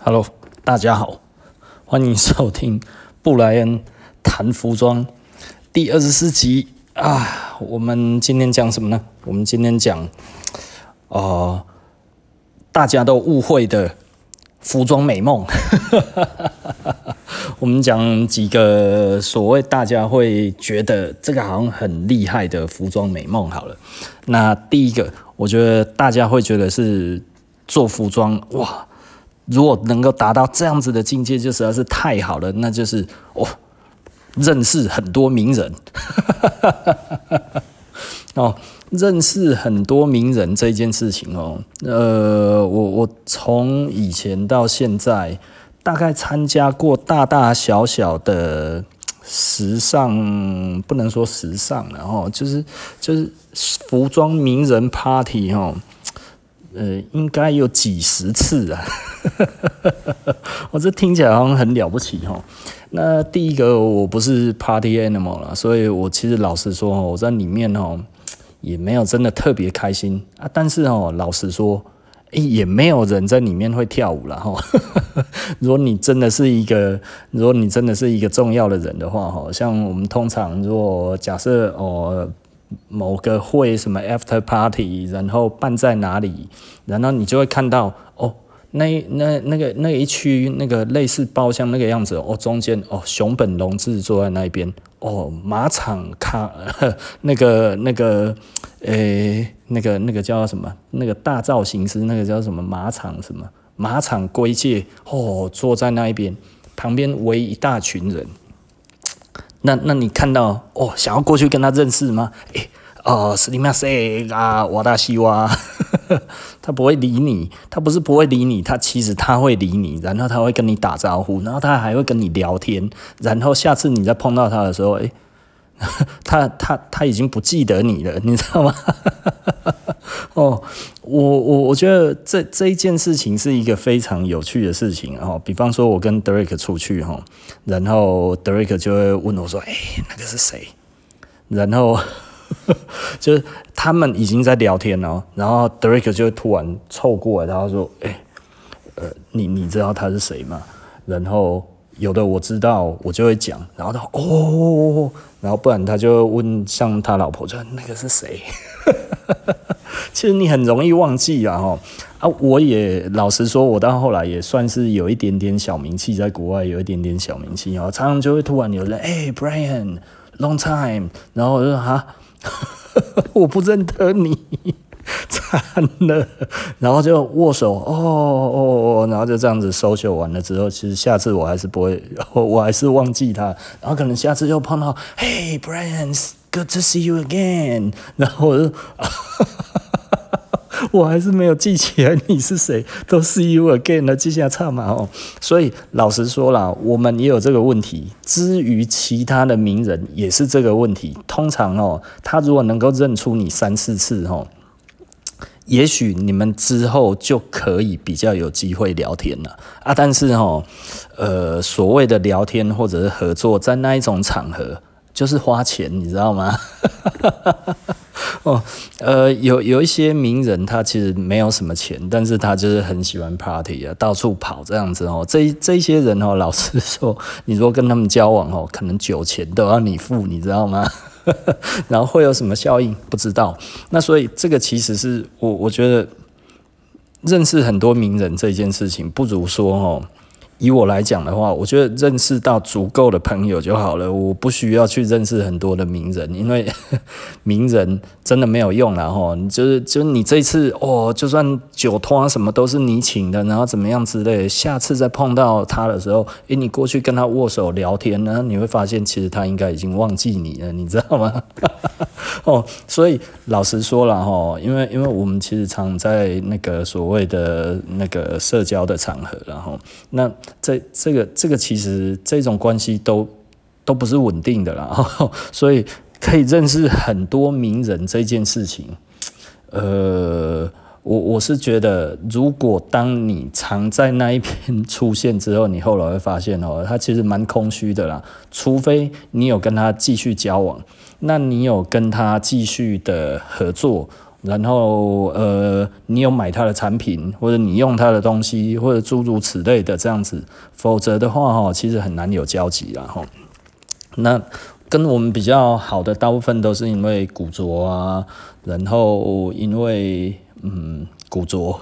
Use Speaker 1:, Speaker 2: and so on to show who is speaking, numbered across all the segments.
Speaker 1: Hello，大家好，欢迎收听 布莱恩谈服装第二十四集啊。我们今天讲什么呢？我们今天讲，呃，大家都误会的服装美梦。我们讲几个所谓大家会觉得这个好像很厉害的服装美梦好了。那第一个，我觉得大家会觉得是做服装哇。如果能够达到这样子的境界，就实在是太好了。那就是哦，认识很多名人，哦，认识很多名人这件事情哦，呃，我我从以前到现在，大概参加过大大小小的时尚，不能说时尚，然后就是就是服装名人 party 哦。呃，应该有几十次啊！我这听起来好像很了不起哦。那第一个，我不是 party animal 啦，所以我其实老实说，我在里面哦，也没有真的特别开心啊。但是哦，老实说，也没有人在里面会跳舞了哈。如果你真的是一个，如果你真的是一个重要的人的话，哈，像我们通常如果假设哦。某个会什么 after party，然后办在哪里，然后你就会看到哦，那那那个那一区那个类似包厢那个样子哦，中间哦熊本龙志坐在那一边哦，马场卡 那个那个诶那个那个叫什么？那个大造型师那个叫什么？马场什么？马场圭介哦坐在那一边，旁边围一大群人。那那你看到哦，想要过去跟他认识吗？诶、欸，哦，すみません啊，瓦达西哇，他不会理你，他不是不会理你，他其实他会理你，然后他会跟你打招呼，然后他还会跟你聊天，然后下次你再碰到他的时候，诶、欸， 他他他已经不记得你了，你知道吗？哦，我我我觉得这这一件事情是一个非常有趣的事情哦。比方说，我跟 Derek 出去哈，然后 Derek 就会问我说：“哎，那个是谁？”然后 就是他们已经在聊天了，然后 Derek 就会突然凑过来，然后说：“哎，呃，你你知道他是谁吗？”然后有的我知道，我就会讲，然后他哦，然后不然他就问像他老婆，就那个是谁？其实你很容易忘记啊，哈啊！我也老实说，我到后来也算是有一点点小名气，在国外有一点点小名气哦。常常就会突然有人哎，Brian，long time，然后我就说哈，我不认得你，惨了，然后就握手，哦哦哦，然后就这样子收袖完了之后，其实下次我还是不会，我还是忘记他，然后可能下次又碰到，嘿，Brian。Good to see you again。然后我就，我还是没有记起来你是谁，都 see you again 了，记下差嘛哦。所以老实说啦，我们也有这个问题。至于其他的名人，也是这个问题。通常哦，他如果能够认出你三四次哦，也许你们之后就可以比较有机会聊天了啊。但是哦，呃，所谓的聊天或者是合作，在那一种场合。就是花钱，你知道吗？哦，呃，有有一些名人，他其实没有什么钱，但是他就是很喜欢 party 啊，到处跑这样子哦。这这些人哦，老实说，你如果跟他们交往哦，可能酒钱都要你付，你知道吗？然后会有什么效应？不知道。那所以这个其实是我我觉得认识很多名人这件事情，不如说哦。以我来讲的话，我觉得认识到足够的朋友就好了。我不需要去认识很多的名人，因为 名人真的没有用啦齁。就是就是你这次哦，就算酒托什么都是你请的，然后怎么样之类，下次再碰到他的时候，诶，你过去跟他握手聊天呢，你会发现其实他应该已经忘记你了，你知道吗？哦，所以老实说了哈，因为因为我们其实常在那个所谓的那个社交的场合，然后那。这这个这个其实这种关系都都不是稳定的啦，所以可以认识很多名人这件事情，呃，我我是觉得，如果当你常在那一边出现之后，你后来会发现哦，他其实蛮空虚的啦，除非你有跟他继续交往，那你有跟他继续的合作。然后呃，你有买他的产品，或者你用他的东西，或者诸如此类的这样子，否则的话哈，其实很难有交集啦哈。那跟我们比较好的大部分都是因为古着啊，然后因为嗯古着，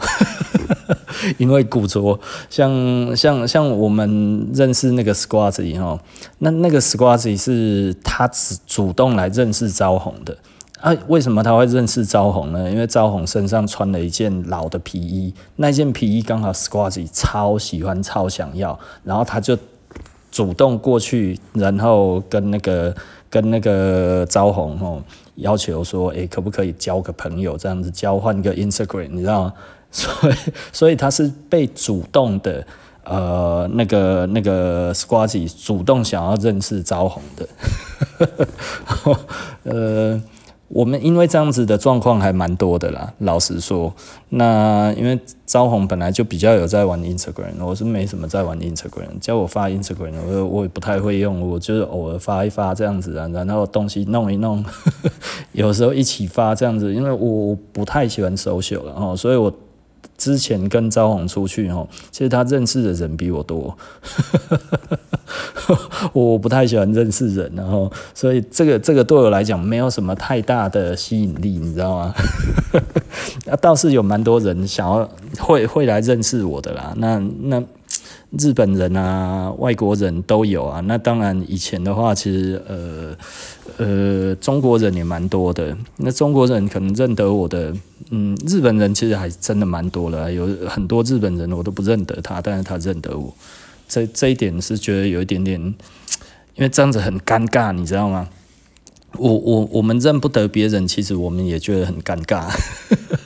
Speaker 1: 因为古着，像像像我们认识那个 Squazy 哈，那那个 Squazy 是他主主动来认识招红的。啊，为什么他会认识招红呢？因为招红身上穿了一件老的皮衣，那件皮衣刚好 Squazy 超喜欢、超想要，然后他就主动过去，然后跟那个跟那个招红哦要求说，诶，可不可以交个朋友，这样子交换个 Instagram，你知道吗？所以所以他是被主动的，呃，那个那个 Squazy 主动想要认识招红的，呃。我们因为这样子的状况还蛮多的啦，老实说，那因为招红本来就比较有在玩 Instagram，我是没什么在玩 Instagram，叫我发 Instagram，我我也不太会用，我就是偶尔发一发这样子啊，然后东西弄一弄，有时候一起发这样子，因为我不太喜欢 social 了哦，所以我。之前跟招红出去哦，其实他认识的人比我多，我不太喜欢认识人，然后所以这个这个对我来讲没有什么太大的吸引力，你知道吗？那 倒是有蛮多人想要会会来认识我的啦，那那。日本人啊，外国人都有啊。那当然，以前的话，其实呃呃，中国人也蛮多的。那中国人可能认得我的，嗯，日本人其实还真的蛮多了。有很多日本人我都不认得他，但是他认得我。这这一点是觉得有一点点，因为这样子很尴尬，你知道吗？我我我们认不得别人，其实我们也觉得很尴尬。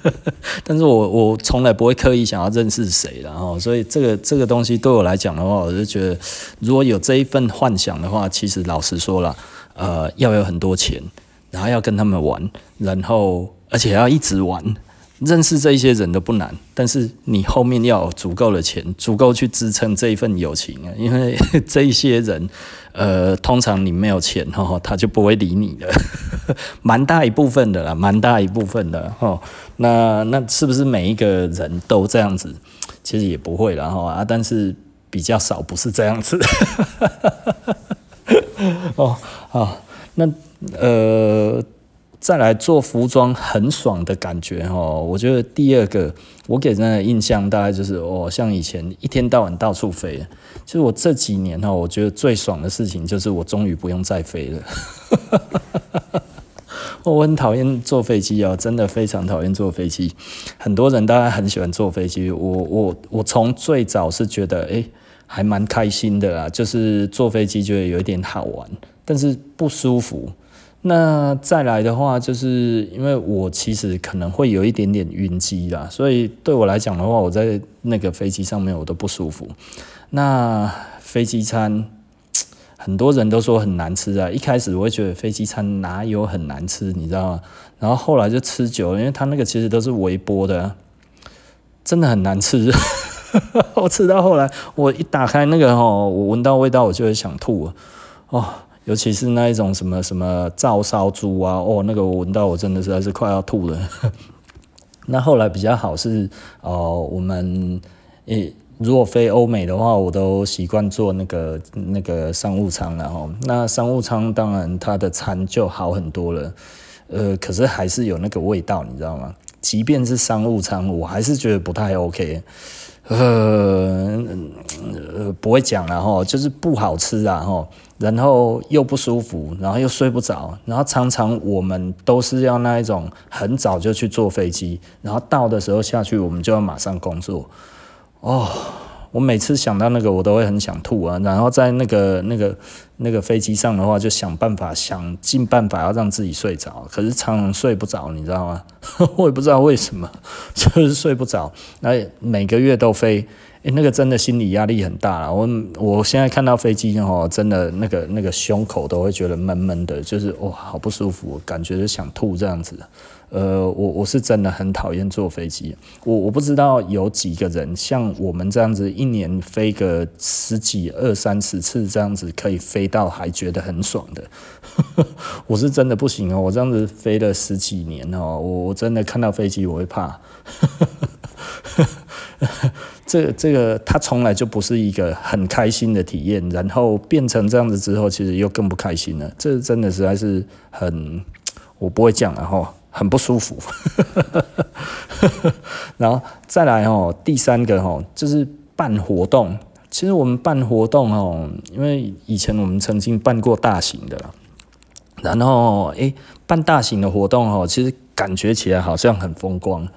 Speaker 1: 但是我我从来不会刻意想要认识谁，然后所以这个这个东西对我来讲的话，我就觉得如果有这一份幻想的话，其实老实说了，呃，要有很多钱，然后要跟他们玩，然后而且要一直玩。认识这一些人都不难，但是你后面要有足够的钱，足够去支撑这一份友情啊！因为这一些人，呃，通常你没有钱哈，他就不会理你的，蛮大一部分的啦，蛮大一部分的哈。那那是不是每一个人都这样子？其实也不会啦哈啊，但是比较少不是这样子。哦，好，那呃。再来做服装很爽的感觉哦，我觉得第二个我给人的印象大概就是哦，像以前一天到晚到处飞，其实我这几年哈，我觉得最爽的事情就是我终于不用再飞了。我很讨厌坐飞机啊，真的非常讨厌坐飞机。很多人大概很喜欢坐飞机，我我我从最早是觉得诶还蛮开心的啦，就是坐飞机觉得有一点好玩，但是不舒服。那再来的话，就是因为我其实可能会有一点点晕机啦，所以对我来讲的话，我在那个飞机上面我都不舒服。那飞机餐很多人都说很难吃啊，一开始我会觉得飞机餐哪有很难吃，你知道吗？然后后来就吃久了，因为它那个其实都是微波的，真的很难吃。我吃到后来，我一打开那个哦，我闻到味道，我就会想吐了哦。尤其是那一种什么什么照烧猪啊，哦，那个我闻到我真的实在是快要吐了。那后来比较好是哦，我们诶如果飞欧美的话，我都习惯坐那个那个商务舱了哦。那商务舱当然它的餐就好很多了，呃，可是还是有那个味道，你知道吗？即便是商务舱，我还是觉得不太 OK。呃，不会讲了哈，就是不好吃啊哈，然后又不舒服，然后又睡不着，然后常常我们都是要那一种很早就去坐飞机，然后到的时候下去，我们就要马上工作，哦。我每次想到那个，我都会很想吐啊。然后在那个那个那个飞机上的话，就想办法想尽办法要让自己睡着，可是常常睡不着，你知道吗？我也不知道为什么，就是睡不着。那每个月都飞，诶，那个真的心理压力很大了。我我现在看到飞机哦，真的那个那个胸口都会觉得闷闷的，就是哇，好不舒服，感觉就想吐这样子。呃，我我是真的很讨厌坐飞机。我我不知道有几个人像我们这样子，一年飞个十几、二三十次这样子，可以飞到还觉得很爽的。我是真的不行哦，我这样子飞了十几年哦，我我真的看到飞机我会怕。这、这个，它从来就不是一个很开心的体验，然后变成这样子之后，其实又更不开心了。这真的实在是很，我不会讲了哈。很不舒服，然后再来哦，第三个哦，就是办活动。其实我们办活动哦，因为以前我们曾经办过大型的，然后诶，办大型的活动哦，其实感觉起来好像很风光，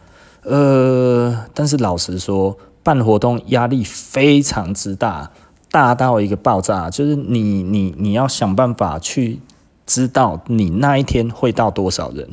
Speaker 1: 呃，但是老实说，办活动压力非常之大，大到一个爆炸，就是你你你要想办法去知道你那一天会到多少人。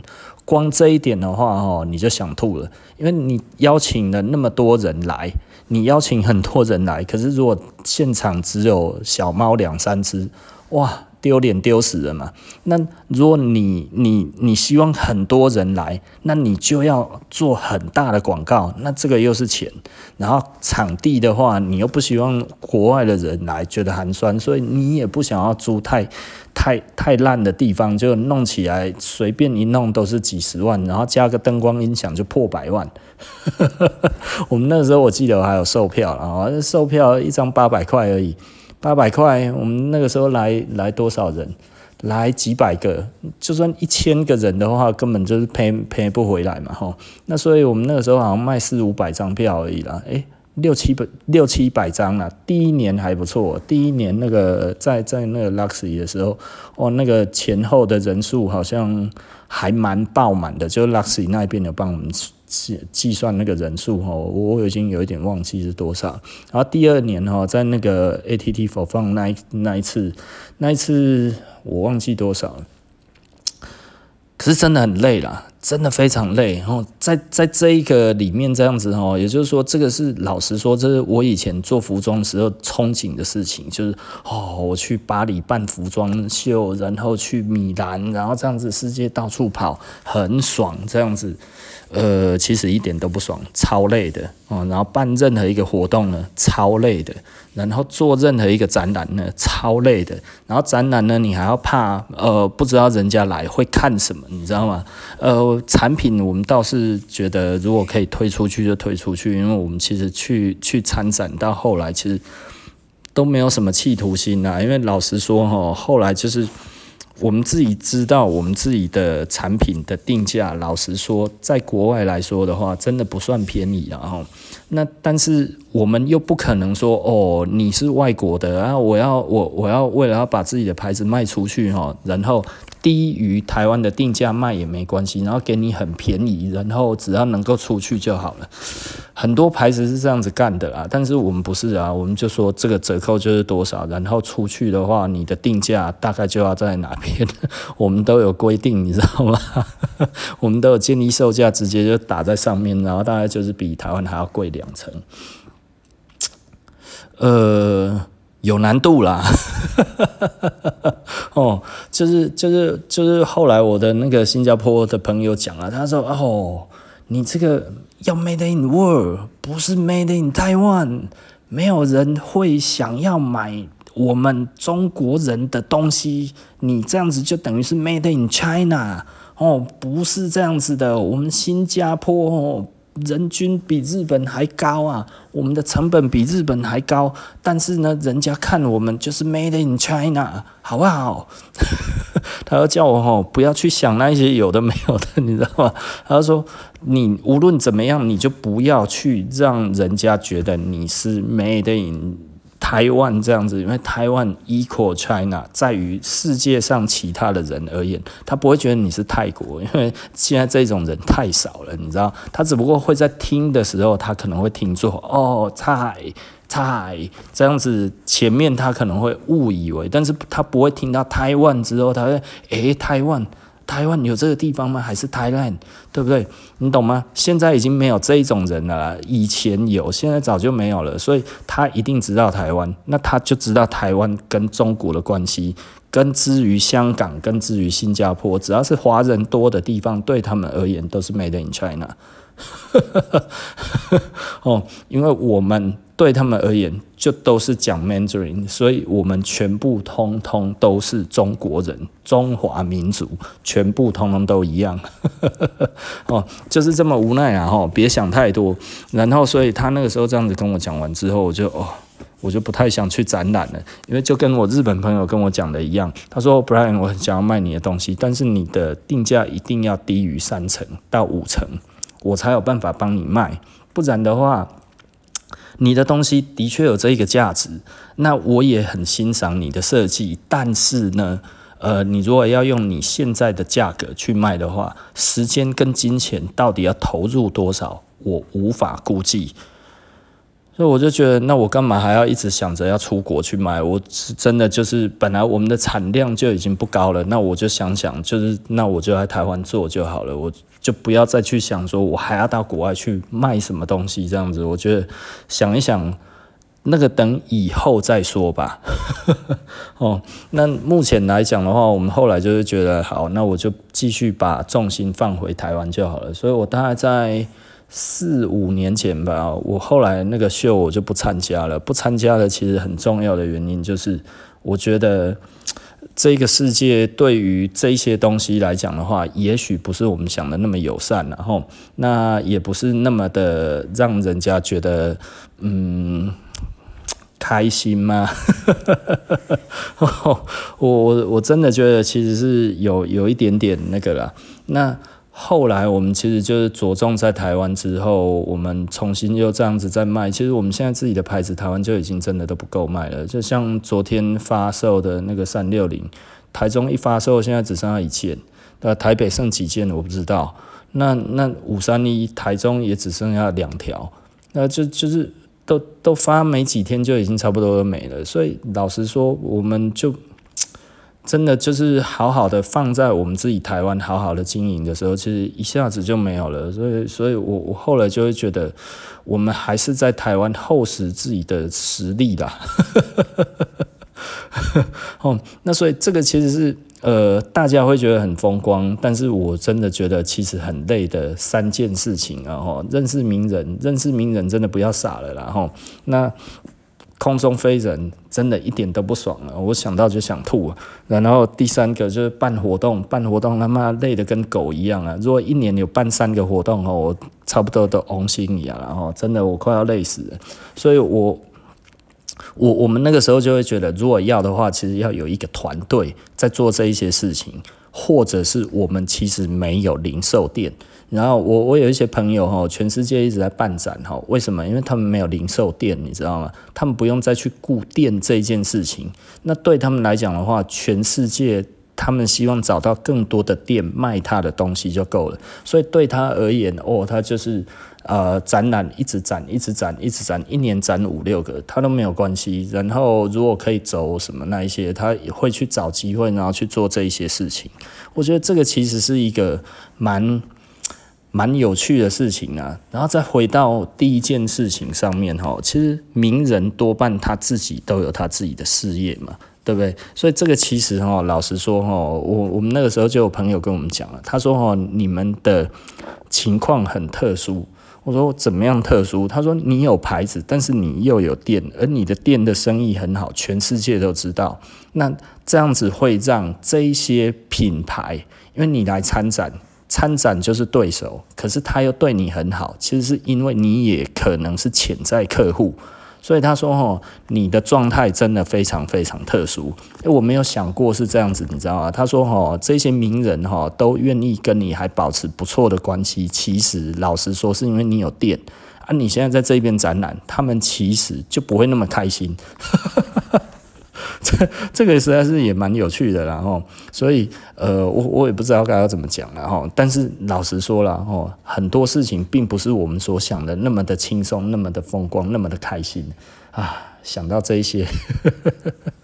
Speaker 1: 光这一点的话，哦，你就想吐了，因为你邀请了那么多人来，你邀请很多人来，可是如果现场只有小猫两三只，哇！丢脸丢死了嘛？那如果你你你希望很多人来，那你就要做很大的广告，那这个又是钱。然后场地的话，你又不希望国外的人来觉得寒酸，所以你也不想要租太太太烂的地方，就弄起来随便一弄都是几十万，然后加个灯光音响就破百万。我们那时候我记得还有售票，啊售票一张八百块而已。八百块，我们那个时候来来多少人？来几百个，就算一千个人的话，根本就是赔赔不回来嘛，吼。那所以我们那个时候好像卖四五百张票而已啦，诶、六七百六七百张啦。第一年还不错，第一年那个在在那个 Luxy 的时候，哦，那个前后的人数好像还蛮爆满的，就 Luxy 那边有帮我们。计计算那个人数哈，我已经有一点忘记是多少。然后第二年哈，在那个 ATT For Fun 那一那一次，那一次我忘记多少了。可是真的很累啦，真的非常累。然后在在这一个里面这样子哈，也就是说，这个是老实说，这是我以前做服装时候憧憬的事情，就是哦，我去巴黎办服装秀，然后去米兰，然后这样子世界到处跑，很爽这样子。呃，其实一点都不爽，超累的哦。然后办任何一个活动呢，超累的。然后做任何一个展览呢，超累的。然后展览呢，你还要怕呃，不知道人家来会看什么，你知道吗？呃，产品我们倒是觉得，如果可以推出去就推出去，因为我们其实去去参展到后来，其实都没有什么企图心啊。因为老实说哈，后来就是。我们自己知道，我们自己的产品的定价，老实说，在国外来说的话，真的不算便宜啊。哈，那但是我们又不可能说，哦，你是外国的，然后我要我我要为了要把自己的牌子卖出去哈，然后。低于台湾的定价卖也没关系，然后给你很便宜，然后只要能够出去就好了。很多牌子是这样子干的啊，但是我们不是啊，我们就说这个折扣就是多少，然后出去的话，你的定价大概就要在哪边，我们都有规定，你知道吗？我们都有建议售价，直接就打在上面，然后大概就是比台湾还要贵两成。呃。有难度啦，哦，就是就是就是后来我的那个新加坡的朋友讲了，他说哦，你这个要 Made in World，不是 Made in Taiwan，没有人会想要买我们中国人的东西，你这样子就等于是 Made in China，哦，不是这样子的，我们新加坡哦。人均比日本还高啊，我们的成本比日本还高，但是呢，人家看我们就是 Made in China，好不好？他要叫我吼不要去想那些有的没有的，你知道吗？他说你无论怎么样，你就不要去让人家觉得你是 Made in。台湾这样子，因为台湾 equal China，在于世界上其他的人而言，他不会觉得你是泰国，因为现在这种人太少了，你知道？他只不过会在听的时候，他可能会听错哦，泰泰这样子，前面他可能会误以为，但是他不会听到台湾之后，他会诶，台湾。台湾有这个地方吗？还是台湾，对不对？你懂吗？现在已经没有这一种人了啦，以前有，现在早就没有了。所以他一定知道台湾，那他就知道台湾跟中国的关系，根之于香港，根之于新加坡，只要是华人多的地方，对他们而言都是 Made in China。哦，因为我们对他们而言就都是讲 Mandarin，所以我们全部通通都是中国人，中华民族，全部通通都一样。哦，就是这么无奈啊！哈，别想太多。然后，所以他那个时候这样子跟我讲完之后，我就哦。我就不太想去展览了，因为就跟我日本朋友跟我讲的一样，他说：“Brian，我很想要卖你的东西，但是你的定价一定要低于三成到五成，我才有办法帮你卖，不然的话，你的东西的确有这一个价值，那我也很欣赏你的设计，但是呢，呃，你如果要用你现在的价格去卖的话，时间跟金钱到底要投入多少，我无法估计。”所以我就觉得，那我干嘛还要一直想着要出国去卖？我是真的就是本来我们的产量就已经不高了，那我就想想，就是那我就在台湾做就好了，我就不要再去想说我还要到国外去卖什么东西这样子。我觉得想一想，那个等以后再说吧。哦，那目前来讲的话，我们后来就是觉得好，那我就继续把重心放回台湾就好了。所以我大概在。四五年前吧，我后来那个秀我就不参加了。不参加的其实很重要的原因就是，我觉得这个世界对于这些东西来讲的话，也许不是我们想的那么友善，然后那也不是那么的让人家觉得嗯开心吗？我我我真的觉得其实是有有一点点那个了。那。后来我们其实就是着重在台湾之后，我们重新又这样子在卖。其实我们现在自己的牌子，台湾就已经真的都不够卖了。就像昨天发售的那个三六零，台中一发售，现在只剩下一件，那台北剩几件我不知道。那那五三一台中也只剩下两条，那就就是都都发没几天就已经差不多都没了。所以老实说，我们就。真的就是好好的放在我们自己台湾好好的经营的时候，其实一下子就没有了。所以，所以我我后来就会觉得，我们还是在台湾厚实自己的实力啦。哦，那所以这个其实是呃，大家会觉得很风光，但是我真的觉得其实很累的三件事情啊。哈，认识名人，认识名人真的不要傻了啦。哈，那。空中飞人真的一点都不爽了，我想到就想吐啊。然后第三个就是办活动，办活动他妈累得跟狗一样啊！如果一年有办三个活动哦，我差不多都红心一样，然后真的我快要累死了。所以我我我们那个时候就会觉得，如果要的话，其实要有一个团队在做这一些事情，或者是我们其实没有零售店。然后我我有一些朋友哈，全世界一直在办展哈，为什么？因为他们没有零售店，你知道吗？他们不用再去顾店这件事情。那对他们来讲的话，全世界他们希望找到更多的店卖他的东西就够了。所以对他而言，哦，他就是呃展览一直展，一直展，一直展，一年展五六个，他都没有关系。然后如果可以走什么那一些，他也会去找机会，然后去做这一些事情。我觉得这个其实是一个蛮。蛮有趣的事情啊，然后再回到第一件事情上面哈，其实名人多半他自己都有他自己的事业嘛，对不对？所以这个其实哈，老实说哈，我我们那个时候就有朋友跟我们讲了，他说哈，你们的情况很特殊。我说怎么样特殊？他说你有牌子，但是你又有店，而你的店的生意很好，全世界都知道。那这样子会让这一些品牌，因为你来参展。参展就是对手，可是他又对你很好，其实是因为你也可能是潜在客户，所以他说：“哦，你的状态真的非常非常特殊。”诶我没有想过是这样子，你知道吗？他说：“哦，这些名人哈都愿意跟你还保持不错的关系，其实老实说是因为你有店啊。你现在在这边展览，他们其实就不会那么开心。”这这个实在是也蛮有趣的，然后，所以呃，我我也不知道该要怎么讲，了哈，但是老实说了，哦，很多事情并不是我们所想的那么的轻松，那么的风光，那么的开心啊！想到这一些，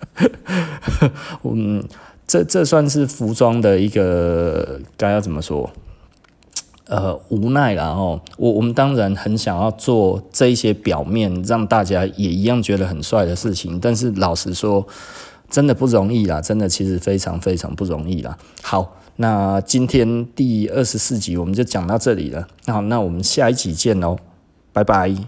Speaker 1: 嗯，这这算是服装的一个该要怎么说？呃，无奈啦哦，我我们当然很想要做这一些表面让大家也一样觉得很帅的事情，但是老实说，真的不容易啦，真的其实非常非常不容易啦。好，那今天第二十四集我们就讲到这里了。好，那我们下一集见喽，拜拜。